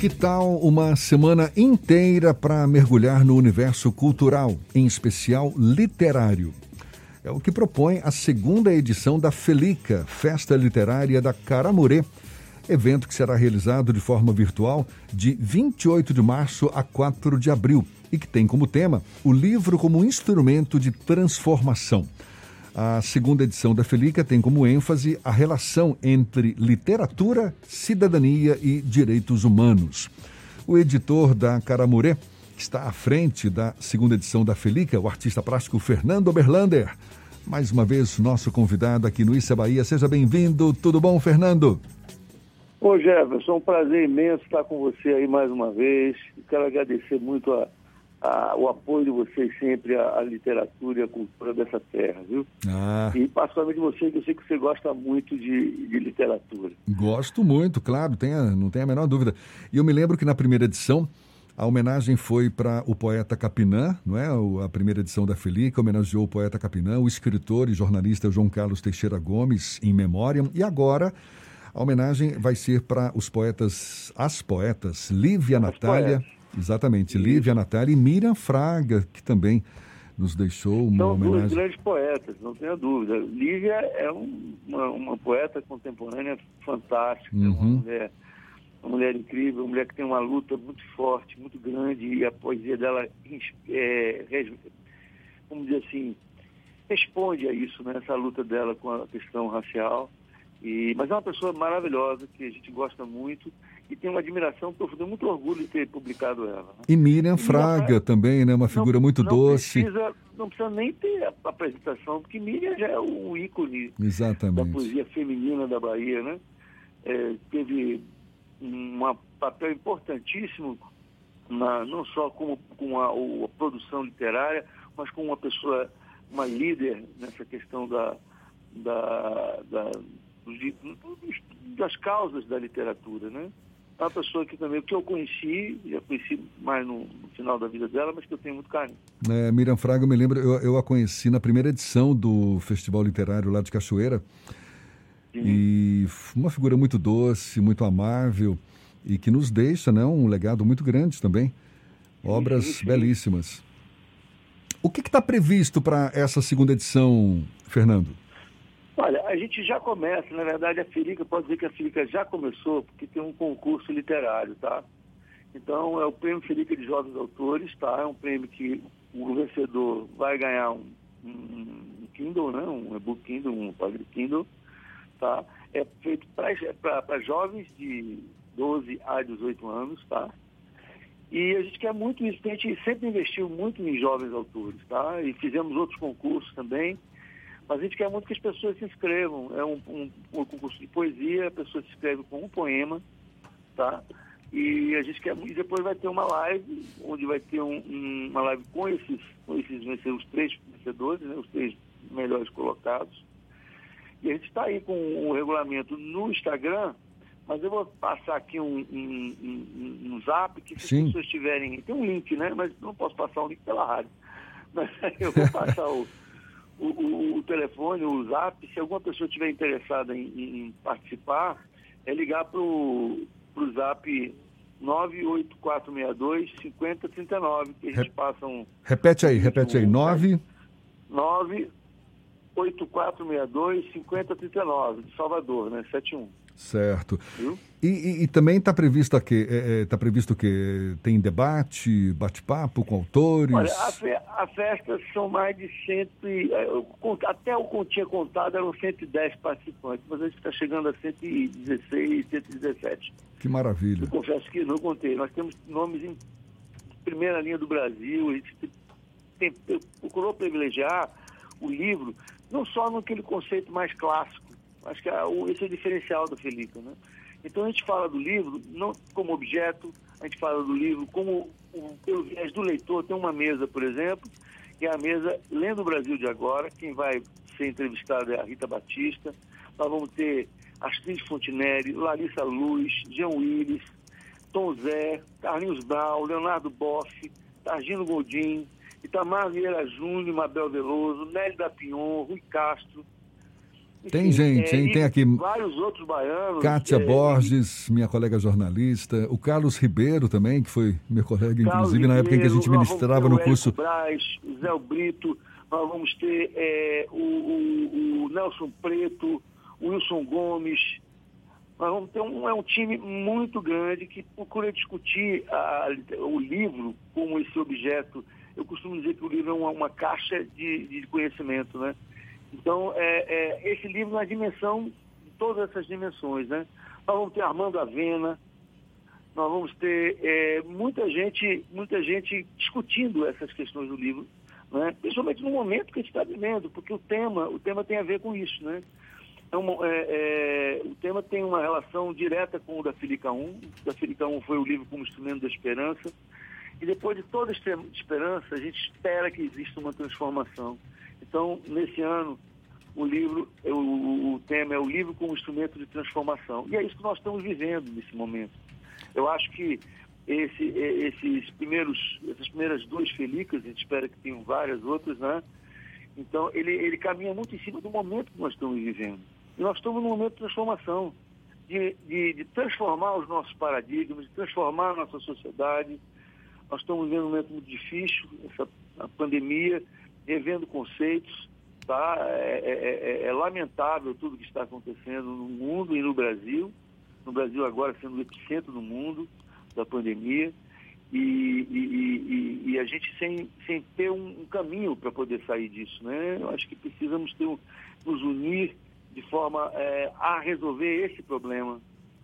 Que tal uma semana inteira para mergulhar no universo cultural, em especial literário? É o que propõe a segunda edição da Felica, Festa Literária da Caramurê, evento que será realizado de forma virtual de 28 de março a 4 de abril e que tem como tema o livro como instrumento de transformação. A segunda edição da Felica tem como ênfase a relação entre literatura, cidadania e direitos humanos. O editor da Caramurê está à frente da segunda edição da Felica, o artista plástico Fernando Oberlander. Mais uma vez, nosso convidado aqui no Issa Bahia. Seja bem-vindo. Tudo bom, Fernando? Ô, Jefferson, um prazer imenso estar com você aí mais uma vez. Quero agradecer muito a, a, o apoio de vocês sempre à, à, literatura e à cultura dessa terra, viu? Ah. E particularmente você, que eu sei que você gosta muito de, de literatura. Gosto muito, claro, não tem a menor dúvida. E eu me lembro que na primeira edição a homenagem foi para o poeta Capinã, não é? A primeira edição da Felica homenageou o poeta Capinã, o escritor e jornalista João Carlos Teixeira Gomes, em memória. E agora a homenagem vai ser para os poetas, as poetas Lívia as Natália. Poetas Exatamente. Lívia Natália e Miriam Fraga, que também nos deixou uma São homenagem. duas grandes poetas, não tenha dúvida. Lívia é um, uma, uma, poeta contemporânea fantástica, uhum. uma, mulher, uma mulher incrível, uma mulher que tem uma luta muito forte, muito grande, e a poesia dela, é, vamos dizer assim, responde a isso, né, essa luta dela com a questão racial. E, mas é uma pessoa maravilhosa, que a gente gosta muito e tem uma admiração profunda, muito orgulho de ter publicado ela. Né? E Miriam Fraga também, né? Uma figura não, muito não doce. Precisa, não precisa nem ter a apresentação, porque Miriam já é o ícone Exatamente. da poesia feminina da Bahia, né? É, teve um papel importantíssimo, na, não só com, com a, a, produção literária, mas como uma pessoa, uma líder nessa questão da, da, da das causas da literatura, né? É uma pessoa que também, que eu conheci, já conheci mais no, no, final da vida dela, mas que eu tenho muito carinho. É, Miriam Fraga, eu me lembro, eu, eu, a conheci na primeira edição do Festival Literário lá de Cachoeira. Sim. E uma figura muito doce, muito amável e que nos deixa né, um legado muito grande também. Obras sim, sim. belíssimas. O que está previsto para essa segunda edição, Fernando? Olha, a gente já começa, na verdade, a Filica, pode dizer que a Filica já começou, porque tem um concurso literário, tá? Então, é o Prêmio Filica de Jovens Autores, tá? É um prêmio que o vencedor vai ganhar um, um Kindle, né? Um e-book Kindle, um padre Kindle, tá? É feito para jovens de 12 a 18 anos, tá? E a gente quer muito isso, a gente sempre investiu muito em jovens autores, tá? E fizemos outros concursos também, mas a gente quer muito que as pessoas se inscrevam. É um, um, um concurso de poesia, a pessoa se inscreve com um poema, tá? E a gente quer e depois vai ter uma live, onde vai ter um, um, uma live com esses, com esses os três vencedores, né, os três melhores colocados. E a gente está aí com o regulamento no Instagram, mas eu vou passar aqui um, um, um zap que se Sim. as pessoas tiverem. Tem um link, né? Mas não posso passar o link pela rádio. Mas eu vou passar o o, o, o, telefone, o zap, se alguma pessoa estiver interessada em, em, participar, é ligar para o zap 98462 5039, que a gente passa um. Repete aí, repete aí, 9. 98462 5039, de Salvador, né? 71. Certo. E, e, e, também está previsto que é, é, tá previsto que tem debate, bate-papo com autores. Olha, a, fe, a, festa são mais de cento e, é, até o que tinha contado eram 110 participantes, mas a gente está chegando a 116, 117. Que maravilha. Eu confesso que não contei. Nós temos nomes em primeira linha do Brasil. A gente tem, tem, procurou privilegiar o livro não só naquele conceito mais clássico Acho que é, esse é o diferencial da Felipe, né? Então a gente fala do livro não como objeto, a gente fala do livro como o, pelo viés do leitor. Tem uma mesa, por exemplo, que é a mesa Lendo o Brasil de Agora. Quem vai ser entrevistada é a Rita Batista. Nós vamos ter Astrid Fontinelli, Larissa Luz, Jean Willis, Tom Zé, Carlinhos Brau, Leonardo Boff, Targino Godin, Itamar Vieira Júnior, Mabel Veloso, Nélio da Pion, Rui Castro, Enfim, tem gente, hein? É, tem aqui. Vários outros baianos. Kátia é, Borges, minha colega jornalista. O Carlos Ribeiro também, que foi meu colega, inclusive, Ribeiro, na época em que a gente ministrava no curso. Braz, Zé Brito, nós vamos ter é, o, o, o, Nelson Preto, o Wilson Gomes. Nós vamos ter um, é um time muito grande que procura discutir a, o livro como esse objeto. Eu costumo dizer que o livro é uma, uma caixa de, de conhecimento, né? Então, é, é, esse livro na dimensão todas essas dimensões, né? Nós vamos ter Armando Avena, nós vamos ter é, muita gente, muita gente discutindo essas questões do livro, né? principalmente no momento que a gente está vivendo, porque o tema, o tema tem a ver com isso, né? Então, é, é, o tema tem uma relação direta com o da Filica 1. Da Filica 1 foi o livro como instrumento da esperança. E depois de toda esperança, a gente espera que exista uma transformação. Então, nesse ano, o livro, o, o, tema é o livro como instrumento de transformação. E é isso que nós estamos vivendo nesse momento. Eu acho que esse, esses primeiros, essas primeiras duas felicas, a gente espera que tenham várias outras, né? Então, ele, ele caminha muito em cima do momento que nós estamos vivendo. E nós estamos num momento de transformação, de, de, de transformar os nossos paradigmas, de transformar a nossa sociedade. Nós estamos vivendo um momento muito difícil, essa pandemia, revendo conceitos. Tá? É, é, é, é, lamentável tudo que está acontecendo no mundo e no Brasil. No Brasil agora sendo o epicentro do mundo da pandemia. E, e, e, e a gente sem, sem ter um, um caminho para poder sair disso. Né? Eu acho que precisamos ter, nos unir de forma é, a resolver esse problema.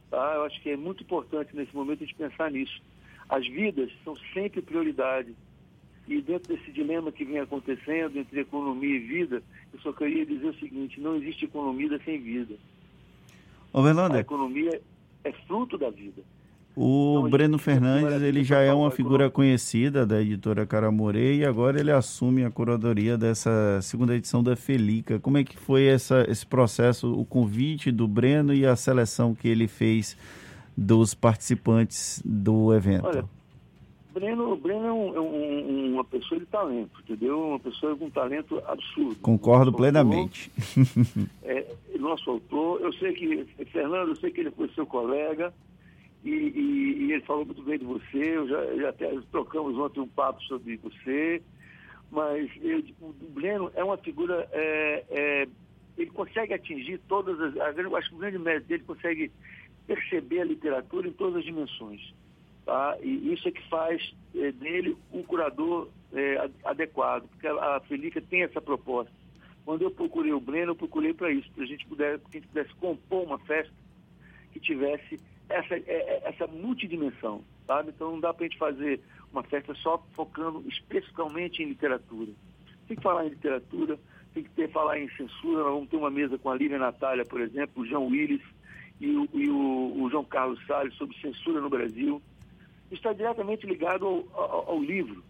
Tá? Eu acho que é muito importante nesse momento a gente pensar nisso. As vidas são sempre prioridade. E dentro desse dilema que vem acontecendo entre economia e vida, eu só queria dizer o seguinte, não existe economia sem vida. Ô, A economia é fruto da vida. O então, Breno Fernandes, ele já é uma figura conhecida da editora Caramore e agora ele assume a curadoria dessa segunda edição da Felica. Como é que foi essa, esse processo, o convite do Breno e a seleção que ele fez dos participantes do evento? Olha, Breno, Breno é, um, é um, uma pessoa de talento, entendeu? Uma pessoa com um talento absurdo. Concordo nosso plenamente. Autor, é, nosso autor, eu sei que, Fernando, eu sei que ele foi seu colega e, e, e ele falou muito bem de você, eu já, já até trocamos ontem um papo sobre você, mas eu, o Breno é uma figura, é, é, ele consegue atingir todas as, eu acho que o grande mérito dele consegue perceber a literatura em todas as dimensões. Tá? E isso é que faz é, dele um curador é, adequado, porque a, a Felica tem essa proposta. Quando eu procurei o Breno, eu procurei para isso, para a gente que a gente pudesse compor uma festa que tivesse essa, é, essa multidimensão, sabe? Então não dá para a gente fazer uma festa só focando especificamente em literatura. Tem que falar em literatura, tem que ter, falar em censura. Nós vamos ter uma mesa com a Lívia Natália, por exemplo, o João Willis e o, e o, o João Carlos Salles sobre censura no Brasil está diretamente ligado ao, ao, ao livro.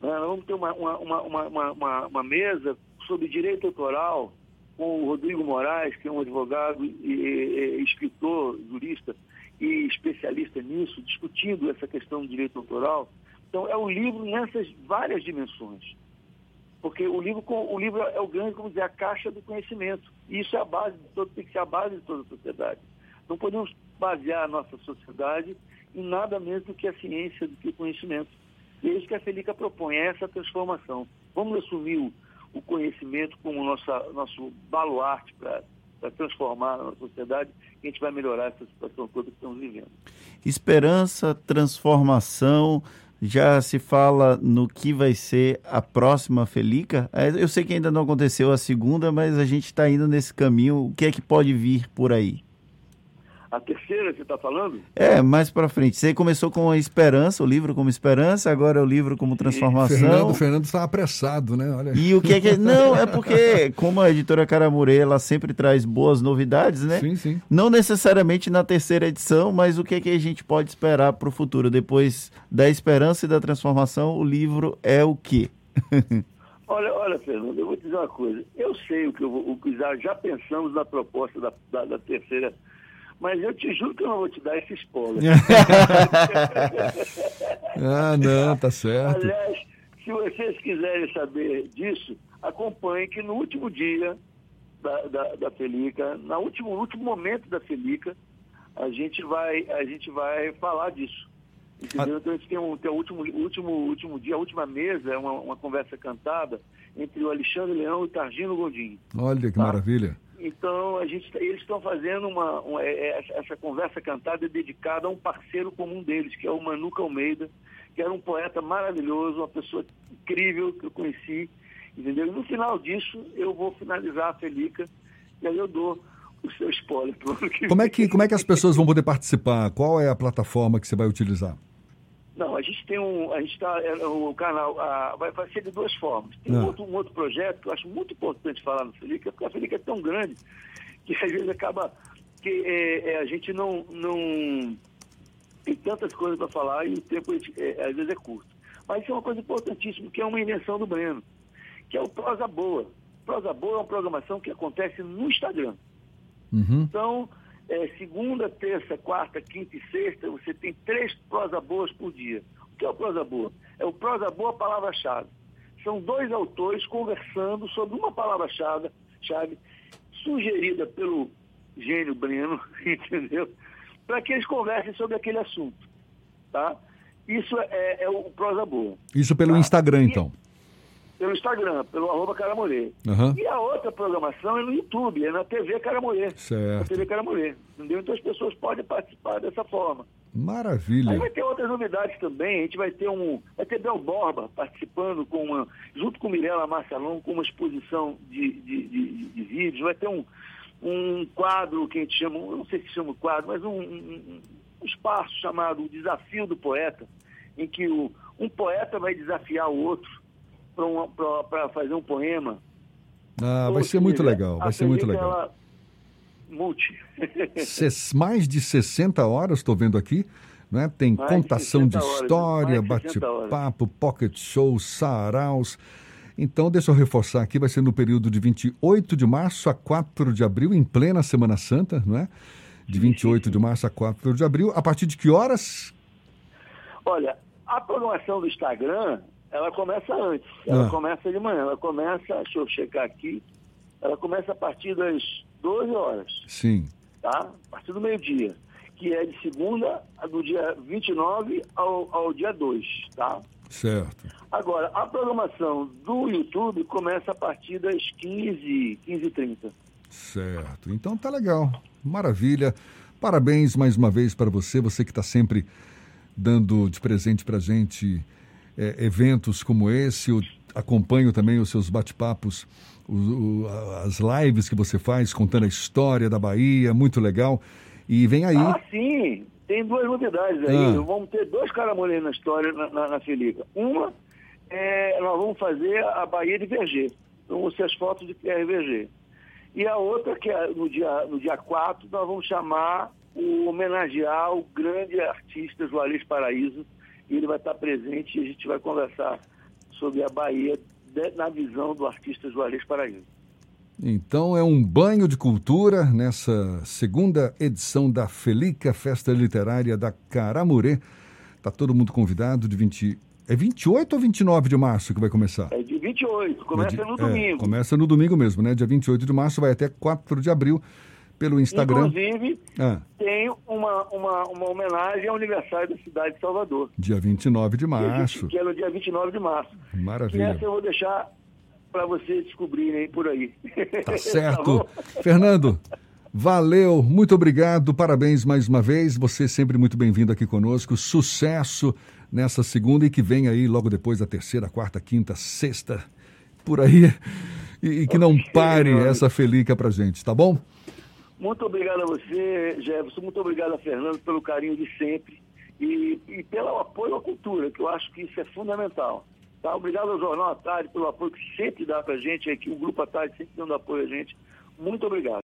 Né? Vamos ter uma, uma, uma, uma, uma mesa sobre direito autoral com o Rodrigo Moraes, que é um advogado e, e, escritor, jurista e especialista nisso, discutindo essa questão do direito autoral. Então, é um livro nessas várias dimensões. Porque o livro, o livro é o grande, como dizer, a caixa do conhecimento. E isso é a base de todo, tem que ser a base de toda a sociedade. Não podemos basear a nossa sociedade em nada menos do que a ciência, do que o conhecimento. E é isso que a Felica propõe, é essa transformação. Vamos assumir o, conhecimento como nossa, nosso baluarte para transformar a nossa sociedade e a gente vai melhorar essa situação toda que estamos vivendo. Esperança, transformação, já se fala no que vai ser a próxima Felica? É, eu sei que ainda não aconteceu a segunda, mas a gente está indo nesse caminho. O que é que pode vir por aí? A terceira, você está falando? É, mais para frente. Você começou com a esperança, o livro como esperança, agora é o livro como transformação. Fernando, Fernando está apressado, né? Olha. E o que é que. Não, é porque, como a editora Caramure, ela sempre traz boas novidades, né? Sim, sim. Não necessariamente na terceira edição, mas o que é que a gente pode esperar para o futuro? Depois da esperança e da transformação, o livro é o quê? Olha, olha, Fernando, eu vou te dizer uma coisa. Eu sei o que, eu, o que já, já pensamos na proposta da, da, da terceira edição mas eu te juro que eu não vou te dar esse spoiler. ah, não, tá certo. Aliás, se vocês quiserem saber disso, acompanhe que no último dia da, da, da Felica, no último, último momento da Felica, a gente vai, a gente vai falar disso. Entendeu? Então a gente tem, um, tem o último, último, último dia, a última mesa, é uma, uma conversa cantada entre o Alexandre Leão e o Targino Gondim. Olha que tá? maravilha. Então, a gente, eles estão fazendo uma, uma, é, é, essa conversa cantada dedicada a um parceiro comum deles, que é o Manuca Almeida, que era um poeta maravilhoso, uma pessoa incrível que eu conheci, entendeu? E no final disso, eu vou finalizar a Felica, e aí eu dou o seu spoiler. Como é, que, como é que as pessoas vão poder participar? Qual é a plataforma que você vai utilizar? Não, a gente tem um, a gente está, é, o canal a, vai, vai ser de duas formas. Tem um, outro, um outro projeto que eu acho muito importante falar no Felica, porque a Felica é tão grande que às vezes acaba que é, é, a gente não, não tem tantas coisas para falar e o tempo é, às vezes é curto. Mas isso é uma coisa importantíssima, que é uma invenção do Breno, que é o Prosa Boa. Prosa Boa é uma programação que acontece no Instagram. Uhum. Então, é, segunda, terça, quarta, quinta e sexta, você tem três prosa boas por dia. O que é o prosa boa? É o prosa boa palavra-chave. São dois autores conversando sobre uma palavra-chave chave, sugerida pelo gênio Breno, entendeu? Para que eles conversem sobre aquele assunto. Tá? Isso é, é o prosa boa. Isso pelo tá? Instagram, então pelo Instagram, pelo arroba Caramorê. Uhum. E a outra programação é no YouTube, é na TV Caramorê. Certo. Na TV Caramorê, entendeu? Então as pessoas podem participar dessa forma. Maravilha. Aí vai ter outras novidades também. A gente vai ter um. Vai ter Bel Borba participando com uma. junto com Mirella Marcelon, com uma exposição de, de, de, de vídeos. Vai ter um, um quadro que a gente chama, eu não sei se chama quadro, mas um, um, um espaço chamado Desafio do Poeta, em que o, um poeta vai desafiar o outro para fazer um poema. Ah, vai ser muito legal, vai ser muito legal. multi. mais de 60 horas, estou vendo aqui. Né? Tem mais contação de, de história, bate-papo, pocket show, saraus. Então, deixa eu reforçar aqui, vai ser no período de 28 de março a 4 de abril, em plena Semana Santa, não é? De 28 de março a 4 de abril. A partir de que horas? Olha, a programação do Instagram ela começa antes. Ela ah. começa de manhã. Ela começa, deixa eu checar aqui, ela começa a partir das 12 horas. Sim. Tá? A partir do meio-dia. Que é de segunda do dia 29 ao, ao dia 2, tá? Certo. Agora, a programação do YouTube começa a partir das 15, 15 h 30 Certo. Então tá legal. Maravilha. Parabéns mais uma vez para você, você que está sempre dando de presente para gente é, eventos como esse, eu acompanho também os seus bate-papos, as lives que você faz contando a história da Bahia, muito legal. E vem aí. Ah, sim, tem duas novidades aí. Ah. Vamos ter dois caramolês na história, na, na, na. Uma, é, nós vamos fazer a Bahia de Verger. Então, vão ser as fotos de Pierre Verger. E a outra, que é no dia, no dia 4, nós vamos chamar o homenagear o grande artista Juarez Paraíso, e ele vai estar presente e a gente vai conversar sobre a Bahia na visão do artista Juarez Paraíso. Então é um banho de cultura nessa segunda edição da Felica Festa Literária da Caramurê. Tá todo mundo convidado de 20 é 28 ou 29 de março que vai começar? É de 28, começa é de, no domingo. É, começa no domingo mesmo, né? Dia 28 de março vai até 4 de abril pelo Instagram. Inclusive, ah. tem uma, uma, uma homenagem ao aniversário da cidade de Salvador. Dia 29 de março. Que é no dia 29 de março. Maravilha. E essa eu vou deixar para vocês descobrirem por aí. Tá certo. tá Fernando, valeu, muito obrigado, parabéns mais uma vez. Você sempre muito bem-vindo aqui conosco. Sucesso nessa segunda e que vem aí logo depois a terceira, quarta, quinta, sexta, por aí. E, e que não pare essa felica pra gente, tá bom? Muito obrigado a você, Jefferson. Muito obrigado a Fernando pelo carinho de sempre e, e pelo apoio à cultura, que eu acho que isso é fundamental. Tá? Obrigado ao Jornal à Tarde pelo apoio que sempre dá para a gente, aqui o Grupo à Tarde sempre dando apoio a gente. Muito obrigado.